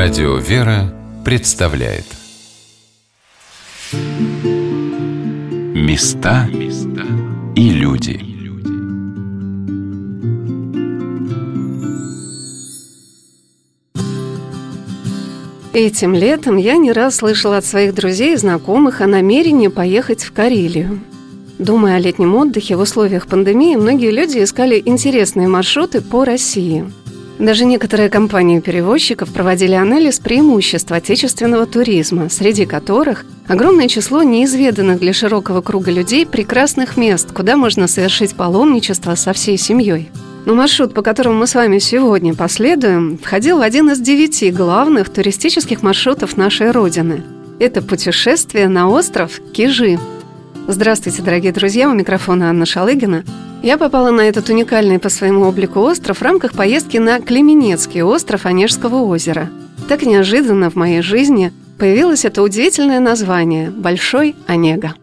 Радио «Вера» представляет. Места и люди. Этим летом я не раз слышала от своих друзей и знакомых о намерении поехать в Карелию. Думая о летнем отдыхе в условиях пандемии, многие люди искали интересные маршруты по России – даже некоторые компании перевозчиков проводили анализ преимуществ отечественного туризма, среди которых огромное число неизведанных для широкого круга людей прекрасных мест, куда можно совершить паломничество со всей семьей. Но маршрут, по которому мы с вами сегодня последуем, входил в один из девяти главных туристических маршрутов нашей Родины. Это путешествие на остров Кижи. Здравствуйте, дорогие друзья, у микрофона Анна Шалыгина – я попала на этот уникальный по своему облику остров в рамках поездки на Клеменецкий остров Онежского озера. Так неожиданно в моей жизни появилось это удивительное название – Большой Онега.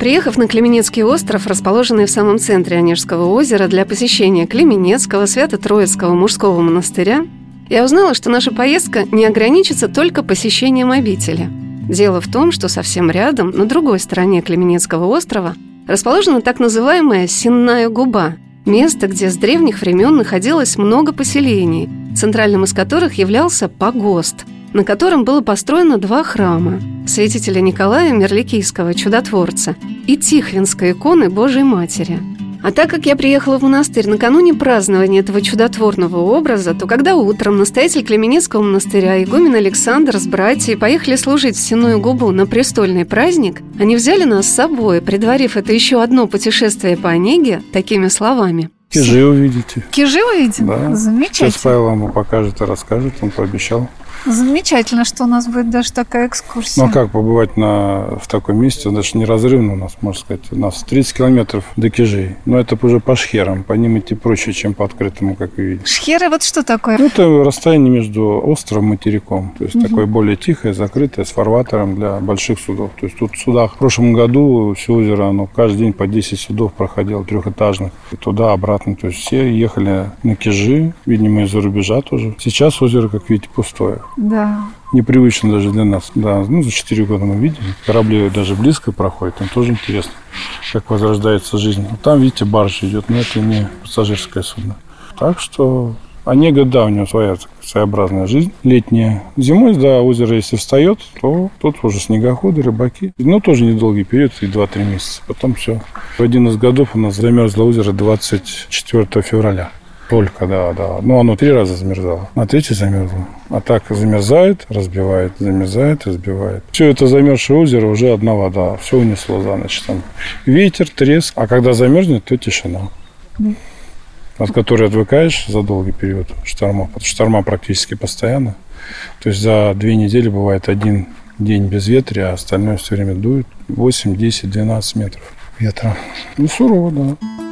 Приехав на Клеменецкий остров, расположенный в самом центре Онежского озера для посещения Клеменецкого Свято-Троицкого мужского монастыря, я узнала, что наша поездка не ограничится только посещением обители. Дело в том, что совсем рядом, на другой стороне Клеменецкого острова, расположена так называемая Сенная губа – место, где с древних времен находилось много поселений, центральным из которых являлся погост, на котором было построено два храма – святителя Николая Мерликийского, чудотворца, и Тихвинской иконы Божьей Матери – а так как я приехала в монастырь накануне празднования этого чудотворного образа, то когда утром настоятель Клеменецкого монастыря игумен Александр с братьей поехали служить в Синую губу на престольный праздник, они взяли нас с собой, предварив это еще одно путешествие по Онеге такими словами. Кижи увидите. Кижи увидим? Да. Замечательно. Сейчас Павел вам покажет и расскажет, он пообещал. Замечательно, что у нас будет даже такая экскурсия. Ну а как побывать на, в таком месте, даже неразрывно у нас, можно сказать, у нас 30 километров до Кижей. Но это уже по шхерам, по ним идти проще, чем по открытому, как вы видите. Шхеры вот что такое? Ну, это расстояние между островом и материком. То есть угу. такое более тихое, закрытое, с фарватером для больших судов. То есть тут в судах в прошлом году все озеро, оно каждый день по 10 судов проходило, трехэтажных. И туда, обратно. То есть все ехали на Кижи, видимо, из-за рубежа тоже. Сейчас озеро, как видите, пустое. Да. Непривычно даже для нас. Да, ну, за 4 года мы видим. Корабли даже близко проходят. Там тоже интересно, как возрождается жизнь. Там, видите, баржа идет, но это не пассажирское судно. Так что Онега, да, у него своя своеобразная жизнь летняя. Зимой, да, озеро, если встает, то тут уже снегоходы, рыбаки. Но тоже недолгий период, и 2-3 месяца. Потом все. В один из годов у нас замерзло озеро 24 февраля. Только, да, да. Ну, оно три раза замерзало. На третий замерзло. А так замерзает, разбивает, замерзает, разбивает. Все это замерзшее озеро уже одна вода. Все унесло за ночь. Там ветер, треск. А когда замерзнет, то тишина. От которой отвыкаешь за долгий период шторма. Шторма практически постоянно. То есть за две недели бывает один день без ветра, а остальное все время дует 8, 10, 12 метров ветра. Ну, сурово, да.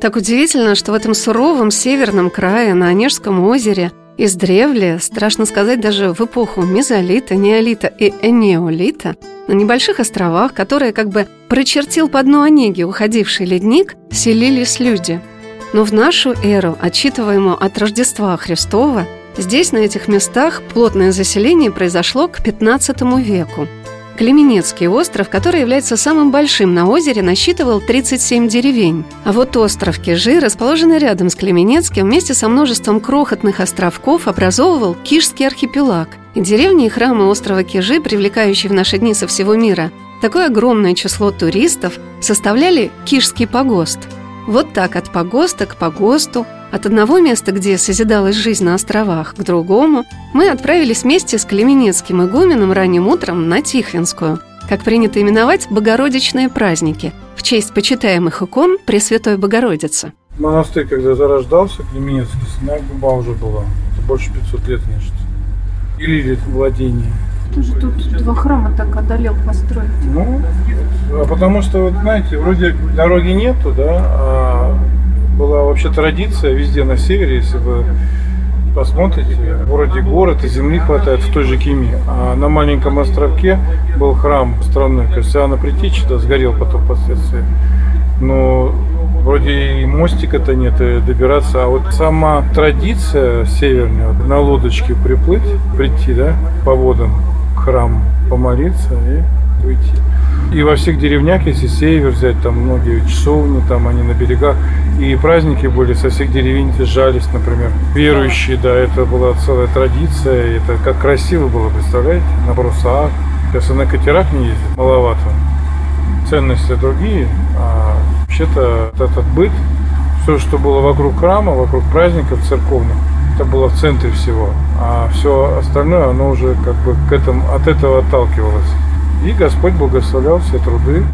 Так удивительно, что в этом суровом северном крае на Онежском озере издревле, страшно сказать, даже в эпоху мезолита, неолита и энеолита, на небольших островах, которые как бы прочертил по дну Онеги уходивший ледник, селились люди. Но в нашу эру, отчитываемую от Рождества Христова, здесь, на этих местах, плотное заселение произошло к XV веку – Клеменецкий остров, который является самым большим на озере, насчитывал 37 деревень. А вот остров Кижи, расположенный рядом с Клеменецким, вместе со множеством крохотных островков образовывал Кижский архипелаг. И деревни и храмы острова Кижи, привлекающие в наши дни со всего мира, такое огромное число туристов составляли Кижский погост. Вот так от погоста к погосту от одного места, где созидалась жизнь на островах, к другому, мы отправились вместе с Клеменецким игуменом ранним утром на Тихвинскую, как принято именовать Богородичные праздники, в честь почитаемых икон Пресвятой Богородицы. Монастырь, когда зарождался, Клеменецкий, сына губа уже была. Это больше 500 лет, значит. Или лет владения. Тоже тут два храма так одолел построить. Ну, а потому что, вот знаете, вроде дороги нету, да, а была вообще традиция везде на севере, если вы посмотрите, в городе город и земли хватает в той же Киме. А на маленьком островке был храм страны, то есть Иоанна да, сгорел потом впоследствии. Но Вроде и мостика-то нет, и добираться. А вот сама традиция северная, на лодочке приплыть, прийти, да, по водам к храму, помолиться и уйти. И во всех деревнях, если север взять, там многие часовни, там они на берегах, и праздники были со всех деревень съезжались, например. Верующие, да, это была целая традиция, это как красиво было, представляете, на брусах. Сейчас и на катерах не ездят, маловато. Ценности другие, а вообще-то этот быт, все, что было вокруг храма, вокруг праздников церковных, это было в центре всего. А все остальное, оно уже как бы к этому, от этого отталкивалось. И Господь благословлял все труды.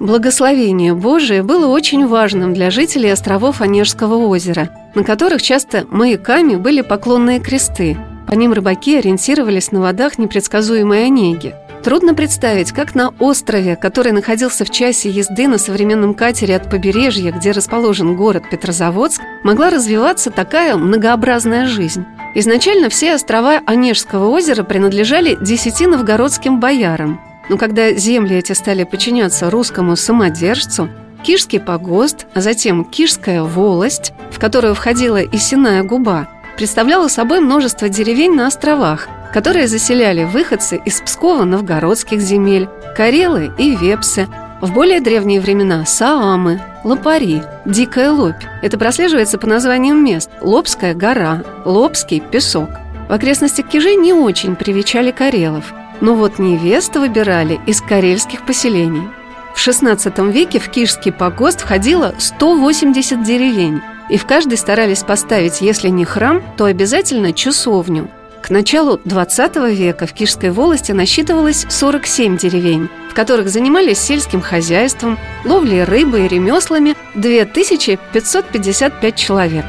Благословение Божие было очень важным для жителей островов Онежского озера, на которых часто маяками были поклонные кресты. По ним рыбаки ориентировались на водах непредсказуемой Онеги. Трудно представить, как на острове, который находился в часе езды на современном катере от побережья, где расположен город Петрозаводск, могла развиваться такая многообразная жизнь. Изначально все острова Онежского озера принадлежали десяти новгородским боярам, но когда земли эти стали подчиняться русскому самодержцу, Кишский погост, а затем Кишская волость, в которую входила и Синая губа, представляла собой множество деревень на островах, которые заселяли выходцы из Псково-новгородских земель, Карелы и Вепсы, в более древние времена – Саамы, Лопари, Дикая Лопь. Это прослеживается по названиям мест – Лобская гора, Лобский песок. В окрестностях Кижей не очень привечали карелов, но вот невесту выбирали из карельских поселений. В XVI веке в Кижский погост входило 180 деревень, и в каждой старались поставить, если не храм, то обязательно часовню. К началу XX века в Кижской волости насчитывалось 47 деревень, в которых занимались сельским хозяйством, ловлей рыбы и ремеслами 2555 человек.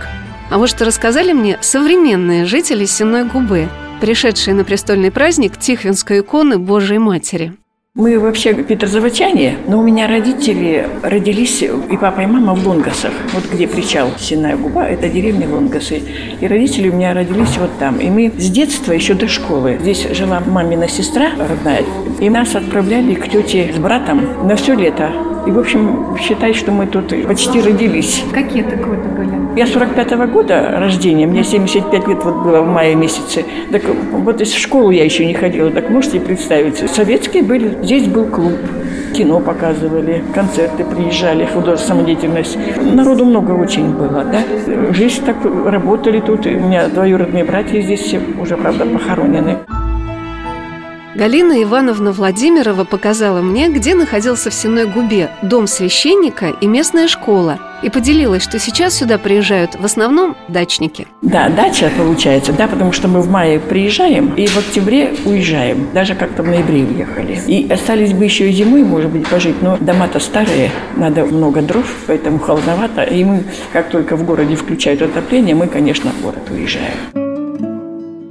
А вот что рассказали мне современные жители Сенной Губы, пришедшие на престольный праздник Тихвинской иконы Божией Матери. Мы вообще петрозаводчане, но у меня родители родились, и папа, и мама в Лонгасах, вот где причал Синая губа, это деревня Лонгасы. И родители у меня родились вот там. И мы с детства, еще до школы, здесь жила мамина сестра родная, и нас отправляли к тете с братом на все лето. И, в общем, считай, что мы тут почти родились. Какие годы были? Я 45-го года рождения, мне 75 лет вот было в мае месяце. Так вот из школы я еще не ходила, так можете представить. Советские были, здесь был клуб, кино показывали, концерты приезжали, художественная самодеятельность. Народу много очень было, да. Жизнь так, работали тут, у меня двоюродные братья здесь все уже, правда, похоронены. Галина Ивановна Владимирова показала мне, где находился в Сенной Губе дом священника и местная школа, и поделилась, что сейчас сюда приезжают в основном дачники. Да, дача получается, да, потому что мы в мае приезжаем и в октябре уезжаем, даже как-то в ноябре уехали. И остались бы еще и зимой, может быть, пожить, но дома-то старые, надо много дров, поэтому холодновато. И мы, как только в городе включают отопление, мы, конечно, в город уезжаем.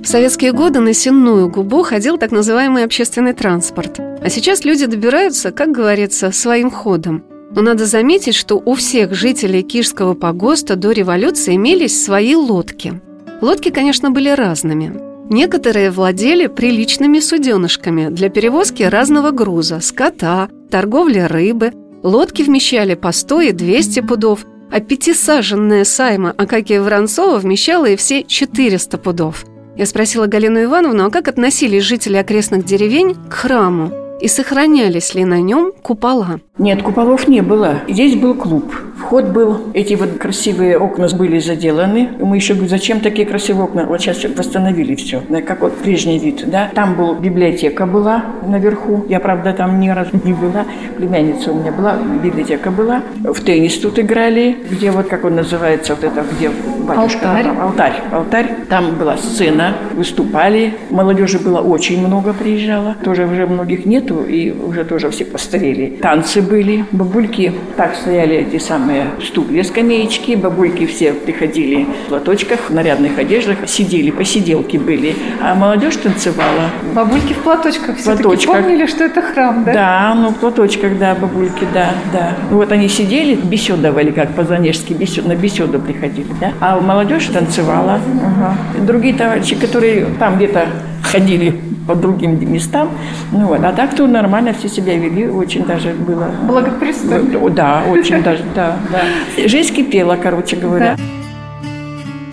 Советские годы на Сенную губу ходил так называемый общественный транспорт. А сейчас люди добираются, как говорится, своим ходом. Но надо заметить, что у всех жителей Кишского погоста до революции имелись свои лодки. Лодки, конечно, были разными. Некоторые владели приличными суденышками для перевозки разного груза, скота, торговли рыбы. Лодки вмещали по 100 и 200 пудов, а пятисаженная сайма Акакия Воронцова вмещала и все 400 пудов – я спросила Галину Ивановну, а как относились жители окрестных деревень к храму? И сохранялись ли на нем купола? Нет, куполов не было. Здесь был клуб. Вход был, эти вот красивые окна были заделаны. Мы еще говорим, зачем такие красивые окна? Вот сейчас восстановили все, как вот прежний вид, да. Там была библиотека была наверху. Я, правда, там ни разу не была. Племянница у меня была, библиотека была. В теннис тут играли, где вот, как он называется, вот это, где батюшка. Алтарь. Алтарь. Алтарь. Там была сцена, выступали. Молодежи было очень много приезжало. Тоже уже многих нету, и уже тоже все постарели. Танцы были, бабульки так стояли эти самые стулья, скамеечки, бабульки все приходили в платочках, в нарядных одеждах, сидели, посиделки были, а молодежь танцевала. Бабульки в платочках все-таки платочках. помнили, что это храм, да? Да, ну в платочках, да, бабульки, да, да. Вот они сидели, беседовали, как по-занежски, бесед, на беседу приходили, да. А молодежь танцевала. Ага. Другие товарищи, которые там где-то ходили по другим местам. Ну вот, а так-то нормально все себя вели, очень даже было. Благопристойно. Да, очень даже, да, да. Жизнь кипела, короче говоря.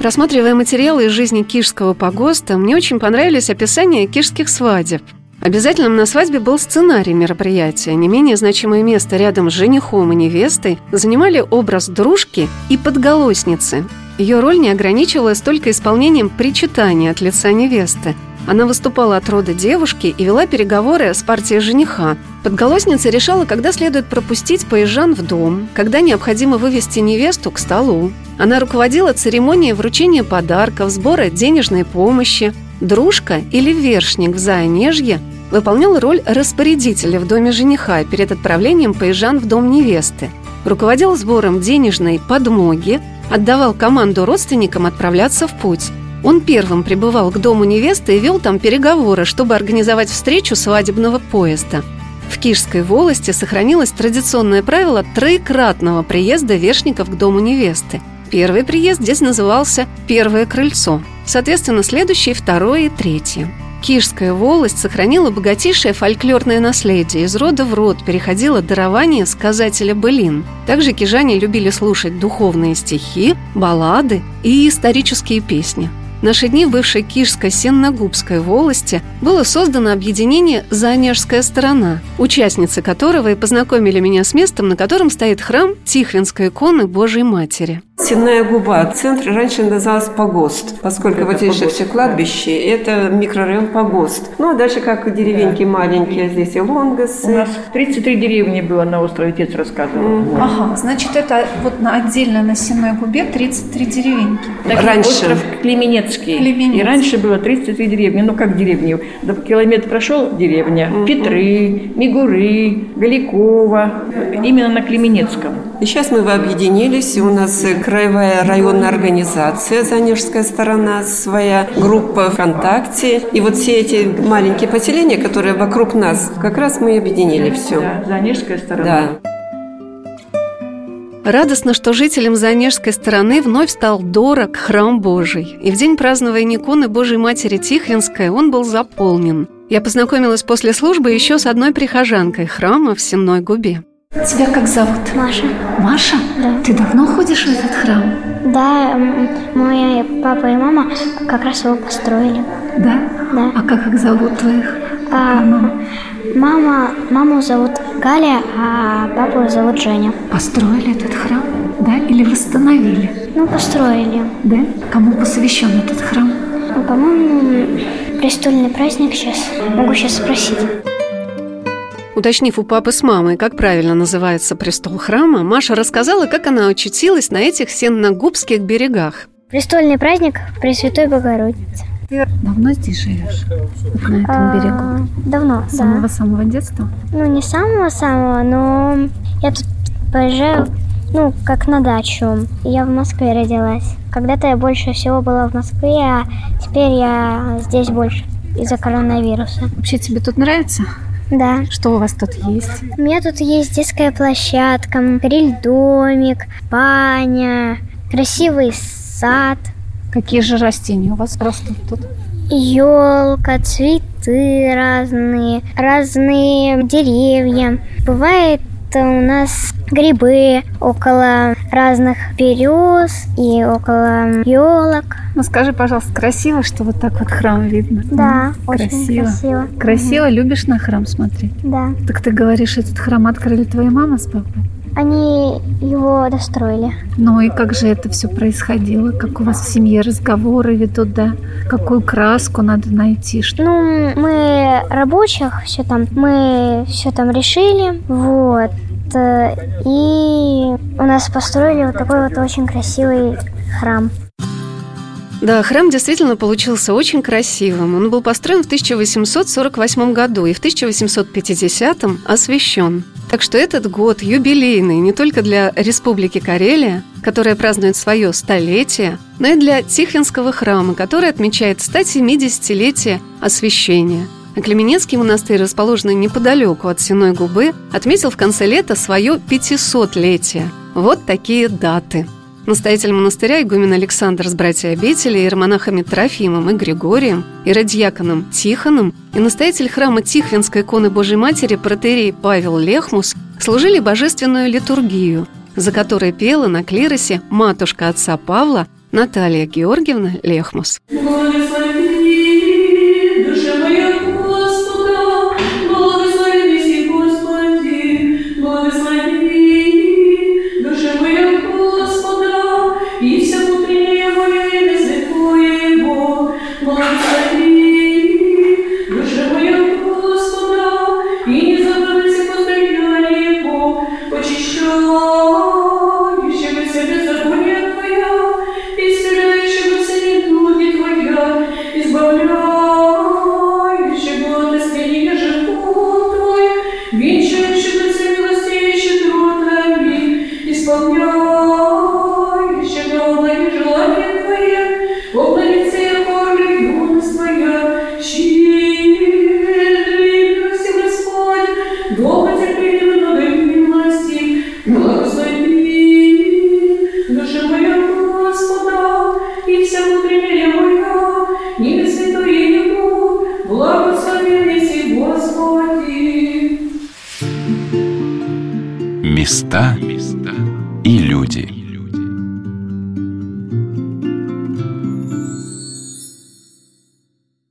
Рассматривая материалы из жизни Кишского погоста, мне очень понравились описания кишских свадеб. Обязательным на свадьбе был сценарий мероприятия. Не менее значимое место рядом с женихом и невестой занимали образ дружки и подголосницы. Ее роль не ограничивалась только исполнением причитания от лица невесты. Она выступала от рода девушки и вела переговоры с партией жениха. Подголосница решала, когда следует пропустить поезжан в дом, когда необходимо вывести невесту к столу. Она руководила церемонией вручения подарков, сбора денежной помощи. Дружка или вершник в Заонежье выполнял роль распорядителя в доме жениха перед отправлением поезжан в дом невесты. Руководил сбором денежной подмоги, отдавал команду родственникам отправляться в путь. Он первым прибывал к дому невесты и вел там переговоры, чтобы организовать встречу свадебного поезда. В Кишской волости сохранилось традиционное правило троекратного приезда вершников к дому невесты. Первый приезд здесь назывался «первое крыльцо», соответственно, следующий – второе и третье. Кишская волость сохранила богатейшее фольклорное наследие. Из рода в род переходило дарование сказателя былин. Также кижане любили слушать духовные стихи, баллады и исторические песни. В наши дни бывшей Кишской Сенногубской волости было создано объединение «Заонежская сторона», участницы которого и познакомили меня с местом, на котором стоит храм Тихвинской иконы Божьей Матери. Сенная губа. Центр раньше назывался Погост, поскольку Это вот здесь же все кладбище, это микрорайон Погост. Ну, а дальше как деревеньки маленькие, здесь и Лонгасы. У нас 33 деревни было на острове, отец рассказывал. Вот. Ага, значит, это вот на, отдельно на Сенной губе 33 деревеньки. Такой Раньше. остров Клеменецкий. Клеменецкий. И раньше было 33 деревни. Ну, как деревни? Да, Километр прошел деревня. Петры, Мигуры, Галикова. Именно на Клеменецком. И сейчас мы объединились, и у нас э, краевая районная организация «Занежская сторона», своя группа ВКонтакте. И вот все эти маленькие поселения, которые вокруг нас, как раз мы и объединили все. Да, Занежская сторона. Да. Радостно, что жителям Занежской стороны вновь стал дорог храм Божий. И в день празднования иконы Божьей Матери Тихвинской он был заполнен. Я познакомилась после службы еще с одной прихожанкой храма в Сенной губе. Тебя как зовут? Маша. Маша? Да. Ты давно ходишь в этот храм? Да, мой папа и мама как раз его построили. Да? Да. А как их зовут твоих? А, мама, маму зовут Галя, а папу зовут Женя. Построили этот храм? Да? Или восстановили? Ну, построили. Да? Кому посвящен этот храм? Ну, По-моему, престольный праздник сейчас. Могу сейчас спросить. Уточнив у папы с мамой, как правильно называется престол храма, Маша рассказала, как она очутилась на этих сенногубских берегах. Престольный праздник Пресвятой Богородицы. Ты давно здесь живешь? Вот на этом А, берегу? Давно, С да. самого-самого детства? Ну, не самого-самого, но я тут поезжаю, ну, как на дачу. Я в Москве родилась. Когда-то я больше всего была в Москве, а теперь я здесь больше из-за коронавируса. Вообще тебе тут нравится? Да. Что у вас тут есть? У меня тут есть детская площадка, гриль-домик, баня, красивый сад, Какие же растения у вас растут тут? елка, цветы разные, разные деревья. Бывает у нас грибы около разных берез и около елок. Ну скажи, пожалуйста, красиво, что вот так вот храм видно? Да, М, очень красиво. красиво. Красиво? Любишь на храм смотреть? Да. Так ты говоришь, этот храм открыли твоя мама с папой? Они его достроили. Ну и как же это все происходило? Как у вас в семье разговоры ведут, да? Какую краску надо найти? Что... Ну, мы рабочих все там, мы все там решили, вот. Э, И у нас построили вот такой вот очень красивый храм. Да, храм действительно получился очень красивым. Он был построен в 1848 году и в 1850 освящен. Так что этот год юбилейный не только для Республики Карелия, которая празднует свое столетие, но и для Тихвинского храма, который отмечает 170-летие освящения. А Клеменецкий монастырь, расположенный неподалеку от Сеной губы, отметил в конце лета свое 500-летие. Вот такие даты настоятель монастыря игумен Александр с братья обители, иеромонахами Трофимом и Григорием, иродьяконом Тихоном и настоятель храма Тихвинской иконы Божьей Матери протерей Павел Лехмус служили божественную литургию, за которой пела на клиросе матушка отца Павла Наталья Георгиевна Лехмус. Благослови